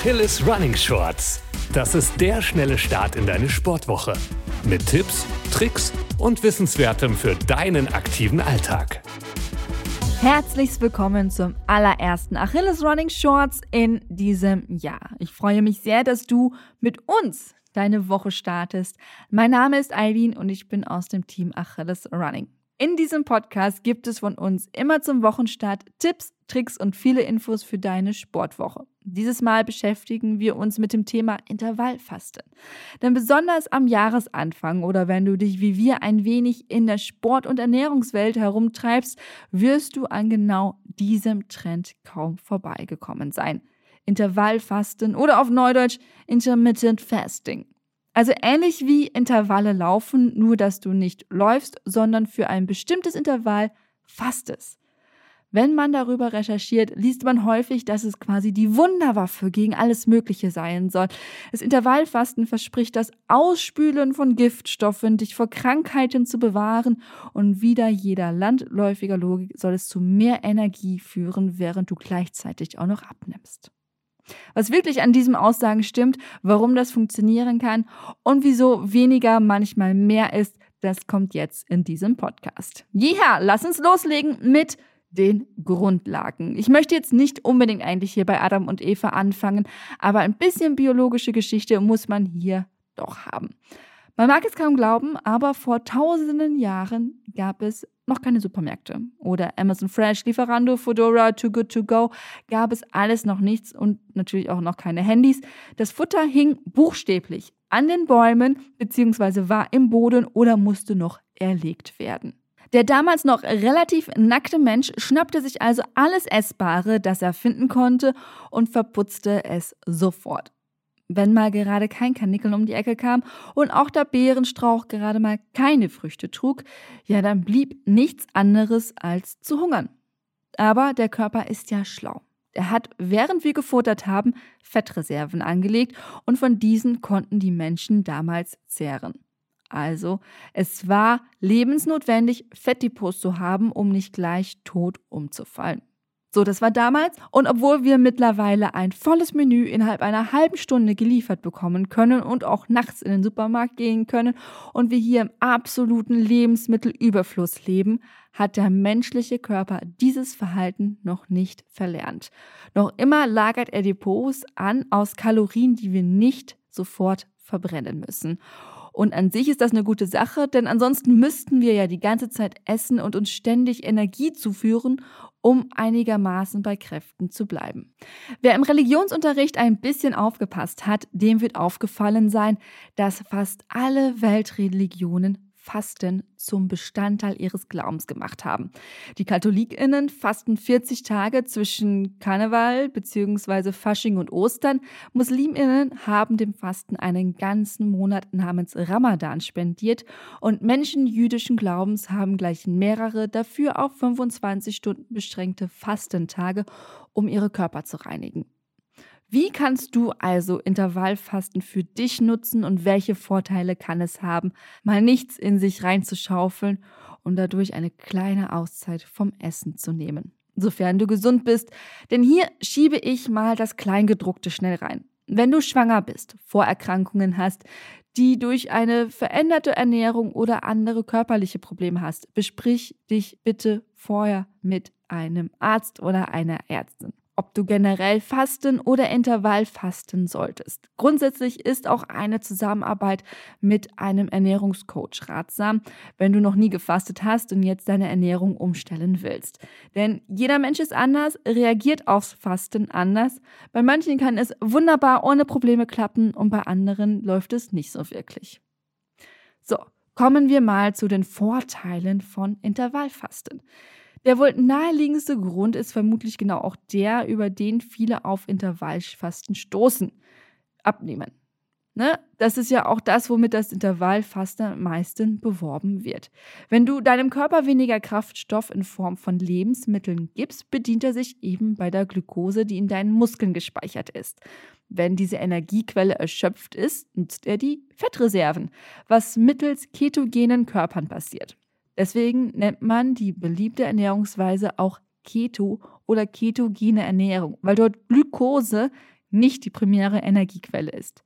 Achilles Running Shorts. Das ist der schnelle Start in deine Sportwoche. Mit Tipps, Tricks und Wissenswertem für deinen aktiven Alltag. Herzlich willkommen zum allerersten Achilles Running Shorts in diesem Jahr. Ich freue mich sehr, dass du mit uns deine Woche startest. Mein Name ist Eileen und ich bin aus dem Team Achilles Running. In diesem Podcast gibt es von uns immer zum Wochenstart Tipps, Tricks und viele Infos für deine Sportwoche. Dieses Mal beschäftigen wir uns mit dem Thema Intervallfasten. Denn besonders am Jahresanfang oder wenn du dich wie wir ein wenig in der Sport- und Ernährungswelt herumtreibst, wirst du an genau diesem Trend kaum vorbeigekommen sein. Intervallfasten oder auf Neudeutsch Intermittent Fasting. Also ähnlich wie Intervalle laufen, nur dass du nicht läufst, sondern für ein bestimmtes Intervall fastest. Wenn man darüber recherchiert, liest man häufig, dass es quasi die Wunderwaffe gegen alles Mögliche sein soll. Das Intervallfasten verspricht das Ausspülen von Giftstoffen, dich vor Krankheiten zu bewahren und wieder jeder landläufiger Logik soll es zu mehr Energie führen, während du gleichzeitig auch noch abnimmst was wirklich an diesen Aussagen stimmt, warum das funktionieren kann und wieso weniger manchmal mehr ist, das kommt jetzt in diesem Podcast. Ja, lass uns loslegen mit den Grundlagen. Ich möchte jetzt nicht unbedingt eigentlich hier bei Adam und Eva anfangen, aber ein bisschen biologische Geschichte muss man hier doch haben. Man mag es kaum glauben, aber vor tausenden Jahren gab es noch keine Supermärkte. Oder Amazon Fresh, Lieferando, Fedora, Too Good To Go, gab es alles noch nichts und natürlich auch noch keine Handys. Das Futter hing buchstäblich an den Bäumen bzw. war im Boden oder musste noch erlegt werden. Der damals noch relativ nackte Mensch schnappte sich also alles Essbare, das er finden konnte, und verputzte es sofort wenn mal gerade kein Kanickel um die Ecke kam und auch der Beerenstrauch gerade mal keine Früchte trug, ja, dann blieb nichts anderes als zu hungern. Aber der Körper ist ja schlau. Er hat, während wir gefuttert haben, Fettreserven angelegt und von diesen konnten die Menschen damals zehren. Also, es war lebensnotwendig, Fettdepots zu haben, um nicht gleich tot umzufallen. So, das war damals. Und obwohl wir mittlerweile ein volles Menü innerhalb einer halben Stunde geliefert bekommen können und auch nachts in den Supermarkt gehen können und wir hier im absoluten Lebensmittelüberfluss leben, hat der menschliche Körper dieses Verhalten noch nicht verlernt. Noch immer lagert er Depots an aus Kalorien, die wir nicht sofort verbrennen müssen. Und an sich ist das eine gute Sache, denn ansonsten müssten wir ja die ganze Zeit essen und uns ständig Energie zuführen, um einigermaßen bei Kräften zu bleiben. Wer im Religionsunterricht ein bisschen aufgepasst hat, dem wird aufgefallen sein, dass fast alle Weltreligionen Fasten zum Bestandteil ihres Glaubens gemacht haben. Die KatholikInnen fasten 40 Tage zwischen Karneval bzw. Fasching und Ostern. MuslimInnen haben dem Fasten einen ganzen Monat namens Ramadan spendiert und Menschen jüdischen Glaubens haben gleich mehrere, dafür auf 25 Stunden beschränkte Fastentage, um ihre Körper zu reinigen. Wie kannst du also Intervallfasten für dich nutzen und welche Vorteile kann es haben, mal nichts in sich reinzuschaufeln und dadurch eine kleine Auszeit vom Essen zu nehmen? Sofern du gesund bist, denn hier schiebe ich mal das Kleingedruckte schnell rein. Wenn du schwanger bist, Vorerkrankungen hast, die durch eine veränderte Ernährung oder andere körperliche Probleme hast, besprich dich bitte vorher mit einem Arzt oder einer Ärztin ob du generell fasten oder Intervall fasten solltest. Grundsätzlich ist auch eine Zusammenarbeit mit einem Ernährungscoach ratsam, wenn du noch nie gefastet hast und jetzt deine Ernährung umstellen willst. Denn jeder Mensch ist anders, reagiert aufs Fasten anders. Bei manchen kann es wunderbar ohne Probleme klappen und bei anderen läuft es nicht so wirklich. So, kommen wir mal zu den Vorteilen von Intervallfasten. Der wohl naheliegendste Grund ist vermutlich genau auch der, über den viele auf Intervallfasten stoßen. Abnehmen. Ne? Das ist ja auch das, womit das Intervallfasten am meisten beworben wird. Wenn du deinem Körper weniger Kraftstoff in Form von Lebensmitteln gibst, bedient er sich eben bei der Glukose, die in deinen Muskeln gespeichert ist. Wenn diese Energiequelle erschöpft ist, nutzt er die Fettreserven, was mittels ketogenen Körpern passiert. Deswegen nennt man die beliebte Ernährungsweise auch Keto oder ketogene Ernährung, weil dort Glukose nicht die primäre Energiequelle ist.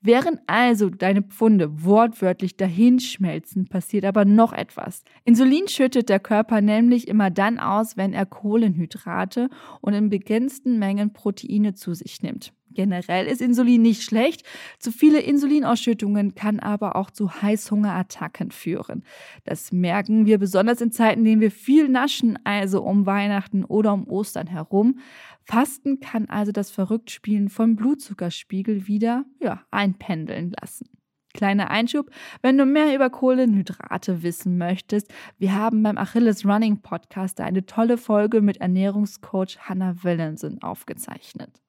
Während also deine Pfunde wortwörtlich dahinschmelzen, passiert aber noch etwas. Insulin schüttet der Körper nämlich immer dann aus, wenn er Kohlenhydrate und in begrenzten Mengen Proteine zu sich nimmt. Generell ist Insulin nicht schlecht. Zu viele Insulinausschüttungen kann aber auch zu Heißhungerattacken führen. Das merken wir besonders in Zeiten, in denen wir viel naschen, also um Weihnachten oder um Ostern herum. Fasten kann also das Verrücktspielen vom Blutzuckerspiegel wieder ja, einpendeln lassen. Kleiner Einschub, wenn du mehr über Kohlenhydrate wissen möchtest, wir haben beim Achilles Running Podcast eine tolle Folge mit Ernährungscoach Hannah Willensen aufgezeichnet.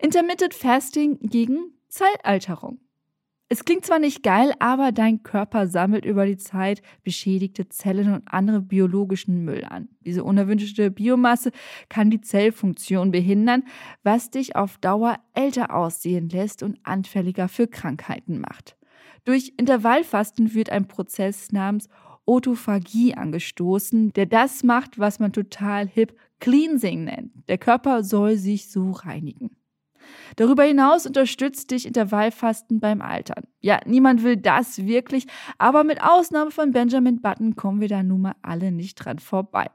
Intermittent Fasting gegen Zeitalterung. Es klingt zwar nicht geil, aber dein Körper sammelt über die Zeit beschädigte Zellen und andere biologischen Müll an. Diese unerwünschte Biomasse kann die Zellfunktion behindern, was dich auf Dauer älter aussehen lässt und anfälliger für Krankheiten macht. Durch Intervallfasten wird ein Prozess namens Autophagie angestoßen, der das macht, was man total hip Cleansing nennt. Der Körper soll sich so reinigen. Darüber hinaus unterstützt dich Intervallfasten beim Altern. Ja, niemand will das wirklich, aber mit Ausnahme von Benjamin Button kommen wir da nun mal alle nicht dran vorbei.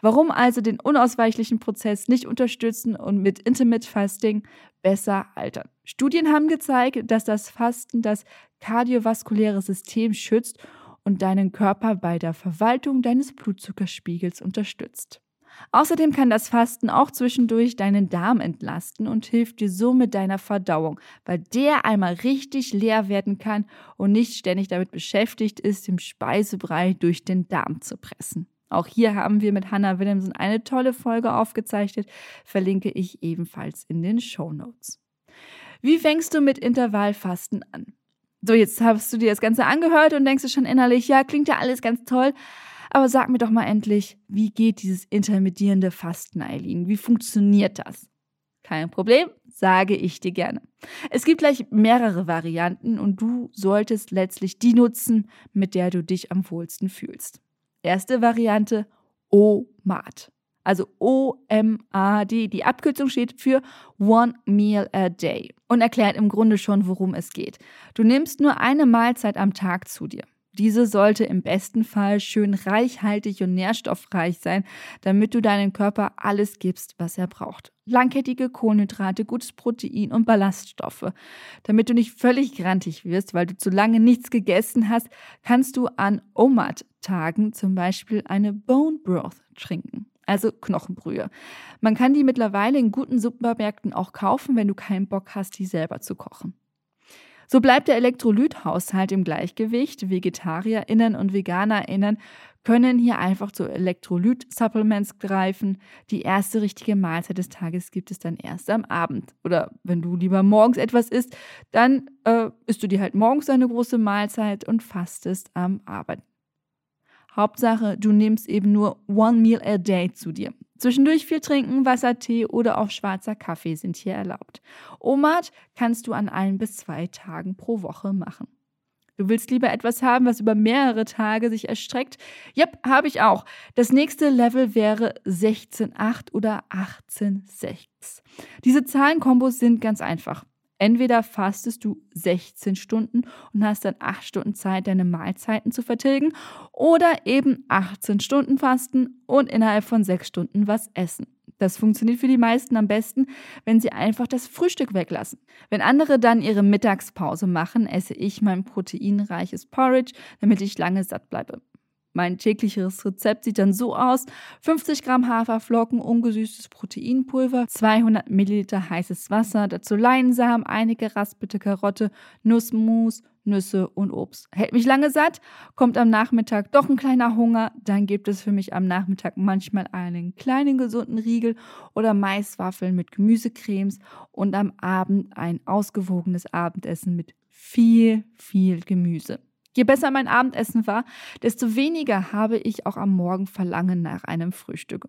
Warum also den unausweichlichen Prozess nicht unterstützen und mit Intimate Fasting besser altern? Studien haben gezeigt, dass das Fasten das kardiovaskuläre System schützt und deinen Körper bei der Verwaltung deines Blutzuckerspiegels unterstützt. Außerdem kann das Fasten auch zwischendurch deinen Darm entlasten und hilft dir so mit deiner Verdauung, weil der einmal richtig leer werden kann und nicht ständig damit beschäftigt ist, den Speisebrei durch den Darm zu pressen. Auch hier haben wir mit Hannah Williamson eine tolle Folge aufgezeichnet, verlinke ich ebenfalls in den Show Notes. Wie fängst du mit Intervallfasten an? So, jetzt hast du dir das Ganze angehört und denkst du schon innerlich, ja, klingt ja alles ganz toll, aber sag mir doch mal endlich, wie geht dieses intermittierende Fasten, Eileen? Wie funktioniert das? Kein Problem, sage ich dir gerne. Es gibt gleich mehrere Varianten und du solltest letztlich die nutzen, mit der du dich am wohlsten fühlst. Erste Variante, OMAD. Also O-M-A-D. Die Abkürzung steht für One Meal a Day und erklärt im Grunde schon, worum es geht. Du nimmst nur eine Mahlzeit am Tag zu dir. Diese sollte im besten Fall schön reichhaltig und nährstoffreich sein, damit du deinem Körper alles gibst, was er braucht. Langkettige Kohlenhydrate, gutes Protein und Ballaststoffe. Damit du nicht völlig grantig wirst, weil du zu lange nichts gegessen hast, kannst du an OMAD-Tagen zum Beispiel eine Bone Broth trinken also Knochenbrühe. Man kann die mittlerweile in guten Supermärkten auch kaufen, wenn du keinen Bock hast, die selber zu kochen. So bleibt der Elektrolythaushalt im Gleichgewicht. VegetarierInnen und VeganerInnen können hier einfach zu Elektrolyt-Supplements greifen. Die erste richtige Mahlzeit des Tages gibt es dann erst am Abend. Oder wenn du lieber morgens etwas isst, dann äh, isst du dir halt morgens eine große Mahlzeit und fastest am Abend. Hauptsache, du nimmst eben nur one meal a day zu dir. Zwischendurch viel trinken, Wasser, Tee oder auch schwarzer Kaffee sind hier erlaubt. Omat kannst du an ein bis zwei Tagen pro Woche machen. Du willst lieber etwas haben, was über mehrere Tage sich erstreckt? Yep, habe ich auch. Das nächste Level wäre 16,8 oder 18,6. Diese Zahlenkombos sind ganz einfach. Entweder fastest du 16 Stunden und hast dann 8 Stunden Zeit, deine Mahlzeiten zu vertilgen, oder eben 18 Stunden fasten und innerhalb von 6 Stunden was essen. Das funktioniert für die meisten am besten, wenn sie einfach das Frühstück weglassen. Wenn andere dann ihre Mittagspause machen, esse ich mein proteinreiches Porridge, damit ich lange satt bleibe. Mein tägliches Rezept sieht dann so aus: 50 Gramm Haferflocken, ungesüßtes Proteinpulver, 200 Milliliter heißes Wasser, dazu Leinsamen, eine geraspelte Karotte, Nussmus, Nüsse und Obst. Hält mich lange satt, kommt am Nachmittag doch ein kleiner Hunger, dann gibt es für mich am Nachmittag manchmal einen kleinen gesunden Riegel oder Maiswaffeln mit Gemüsecremes und am Abend ein ausgewogenes Abendessen mit viel, viel Gemüse. Je besser mein Abendessen war, desto weniger habe ich auch am Morgen Verlangen nach einem Frühstück.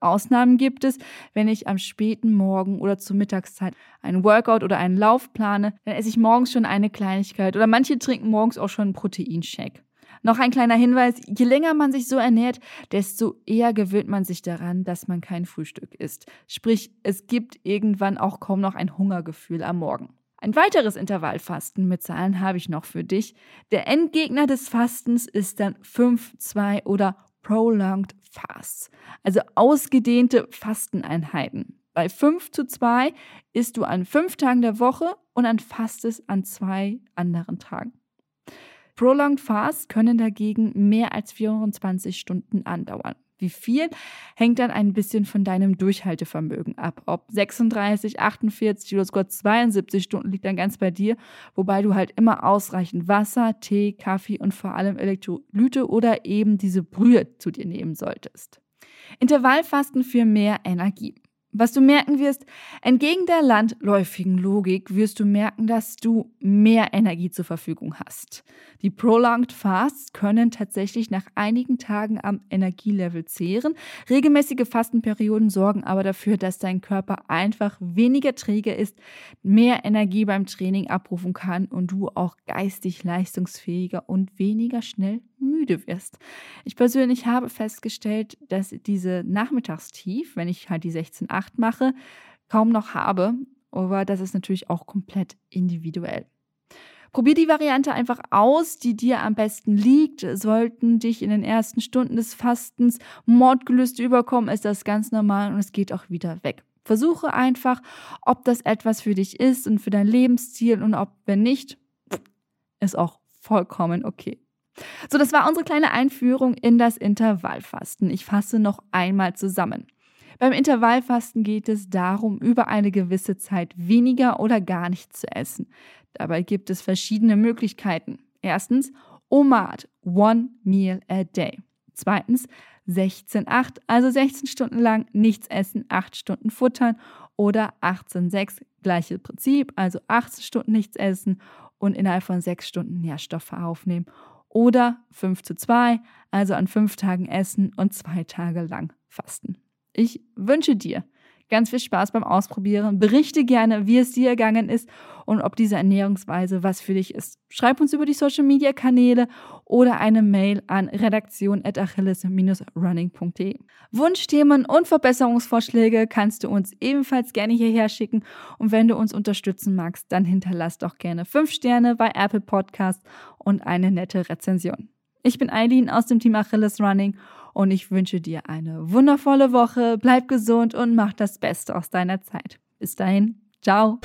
Ausnahmen gibt es, wenn ich am späten Morgen oder zur Mittagszeit einen Workout oder einen Lauf plane, dann esse ich morgens schon eine Kleinigkeit oder manche trinken morgens auch schon einen Proteinshake. Noch ein kleiner Hinweis, je länger man sich so ernährt, desto eher gewöhnt man sich daran, dass man kein Frühstück isst. Sprich, es gibt irgendwann auch kaum noch ein Hungergefühl am Morgen. Ein weiteres Intervallfasten mit Zahlen habe ich noch für dich. Der Endgegner des Fastens ist dann 5, 2 oder Prolonged Fasts, also ausgedehnte Fasteneinheiten. Bei 5 zu 2 isst du an fünf Tagen der Woche und an fastest an zwei anderen Tagen. Prolonged Fasts können dagegen mehr als 24 Stunden andauern. Wie viel hängt dann ein bisschen von deinem Durchhaltevermögen ab. Ob 36, 48 oder sogar 72 Stunden liegt dann ganz bei dir, wobei du halt immer ausreichend Wasser, Tee, Kaffee und vor allem Elektrolyte oder eben diese Brühe zu dir nehmen solltest. Intervallfasten für mehr Energie. Was du merken wirst, entgegen der landläufigen Logik wirst du merken, dass du mehr Energie zur Verfügung hast. Die Prolonged Fasts können tatsächlich nach einigen Tagen am Energielevel zehren. Regelmäßige Fastenperioden sorgen aber dafür, dass dein Körper einfach weniger träge ist, mehr Energie beim Training abrufen kann und du auch geistig leistungsfähiger und weniger schnell müde wirst. Ich persönlich habe festgestellt, dass diese Nachmittagstief, wenn ich halt die 16-8 mache, kaum noch habe. Aber das ist natürlich auch komplett individuell. Probier die Variante einfach aus, die dir am besten liegt. Sollten dich in den ersten Stunden des Fastens Mordgelüste überkommen, ist das ganz normal und es geht auch wieder weg. Versuche einfach, ob das etwas für dich ist und für dein Lebensziel und ob, wenn nicht, ist auch vollkommen okay. So, das war unsere kleine Einführung in das Intervallfasten. Ich fasse noch einmal zusammen. Beim Intervallfasten geht es darum, über eine gewisse Zeit weniger oder gar nicht zu essen. Dabei gibt es verschiedene Möglichkeiten. Erstens, OMAD, One Meal a Day. Zweitens, 16-8, also 16 Stunden lang nichts essen, 8 Stunden futtern oder 18-6, gleiches Prinzip, also 18 Stunden nichts essen und innerhalb von 6 Stunden Nährstoffe aufnehmen oder 5 zu 2, also an fünf Tagen essen und zwei Tage lang fasten. Ich wünsche dir ganz viel Spaß beim Ausprobieren. Berichte gerne, wie es dir ergangen ist und ob diese Ernährungsweise was für dich ist. Schreib uns über die Social Media Kanäle oder eine Mail an redaktion.achilles-running.de. Wunschthemen und Verbesserungsvorschläge kannst du uns ebenfalls gerne hierher schicken. Und wenn du uns unterstützen magst, dann hinterlass doch gerne fünf Sterne bei Apple Podcast und eine nette Rezension. Ich bin Eileen aus dem Team Achilles Running und ich wünsche dir eine wundervolle Woche. Bleib gesund und mach das Beste aus deiner Zeit. Bis dahin, ciao.